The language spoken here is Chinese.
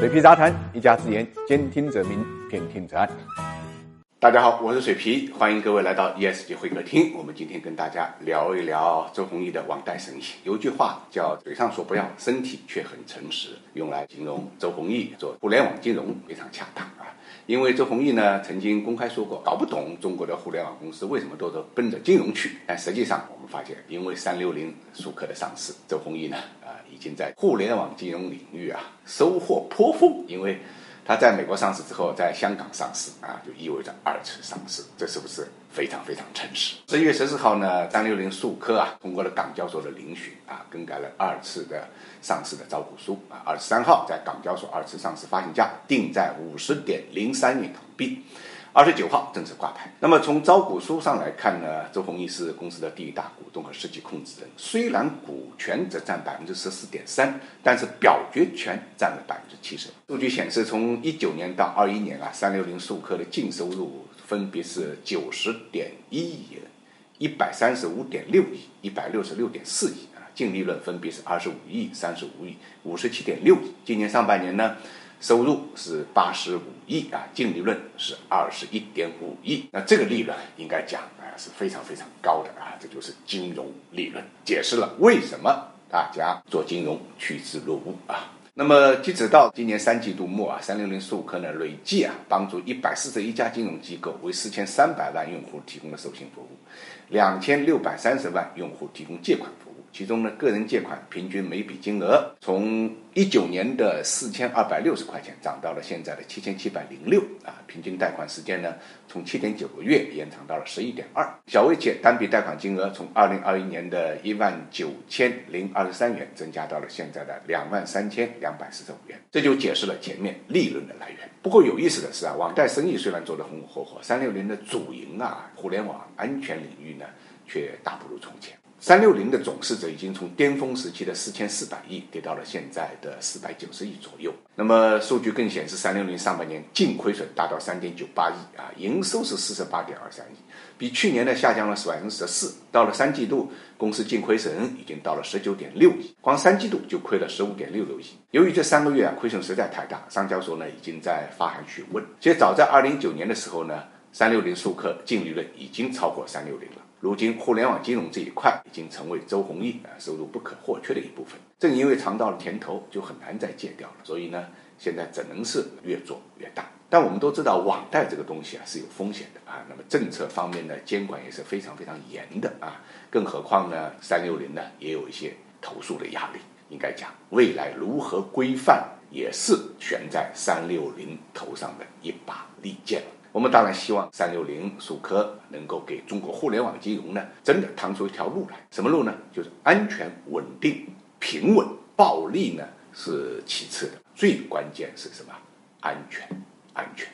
水皮杂谈，一家之言，兼听则明，偏听则暗。大家好，我是水皮，欢迎各位来到 ESG 会客厅。我们今天跟大家聊一聊周鸿祎的网贷生意。有句话叫“嘴上说不要，身体却很诚实”，用来形容周鸿祎做互联网金融非常恰当啊。因为周鸿祎呢曾经公开说过，搞不懂中国的互联网公司为什么都是奔着金融去。但实际上，我们发现，因为三六零数科的上市，周鸿祎呢已经在互联网金融领域啊收获颇丰，因为。它在美国上市之后，在香港上市啊，就意味着二次上市，这是不是非常非常诚实？十一月十四号呢，三六零数科啊通过了港交所的遴选啊，更改了二次的上市的招股书啊，二十三号在港交所二次上市发行价定在五十点零三元港币。二十九号正式挂牌。那么从招股书上来看呢，周鸿祎是公司的第一大股东和实际控制人。虽然股权只占百分之十四点三，但是表决权占了百分之七十。数据显示，从一九年到二一年啊，三六零数科的净收入分别是九十点一亿、一百三十五点六亿、一百六十六点四亿啊，净利润分别是二十五亿、三十五亿、五十七点六亿。今年上半年呢？收入是八十五亿啊，净利润是二十一点五亿。那这个利润应该讲啊是非常非常高的啊，这就是金融利润，解释了为什么大家做金融趋之若鹜啊。那么截止到今年三季度末啊，三六零数科呢累计啊帮助一百四十一家金融机构为四千三百万用户提供了授信服务，两千六百三十万用户提供借款服务。其中呢，个人借款平均每笔金额从一九年的四千二百六十块钱涨到了现在的七千七百零六啊，平均贷款时间呢从七点九个月延长到了十一点二。小微企业单笔贷款金额从二零二一年的一万九千零二十三元增加到了现在的两万三千两百四十五元，这就解释了前面利润的来源。不过有意思的是啊，网贷生意虽然做得红红火火，三六零的主营啊，互联网安全领域呢，却大不如从前。三六零的总市值已经从巅峰时期的四千四百亿跌到了现在的四百九十亿左右。那么数据更显示，三六零上半年净亏损达到三点九八亿啊，营收是四十八点二三亿，比去年呢下降了百分之十四。到了三季度，公司净亏损已经到了十九点六亿，光三季度就亏了十五点六六亿。由于这三个月啊亏损实在太大，上交所呢已经在发函询问。其实早在二零一九年的时候呢，三六零数科净利润已经超过三六零了。如今，互联网金融这一块已经成为周鸿祎啊收入不可或缺的一部分。正因为尝到了甜头，就很难再戒掉了。所以呢，现在只能是越做越大。但我们都知道，网贷这个东西啊是有风险的啊。那么政策方面的监管也是非常非常严的啊。更何况呢，三六零呢也有一些投诉的压力。应该讲，未来如何规范，也是悬在三六零头上的一把利剑。我们当然希望三六零数科能够给中国互联网金融呢，真的趟出一条路来。什么路呢？就是安全、稳定、平稳。暴利呢是其次的，最关键是什么？安全，安全。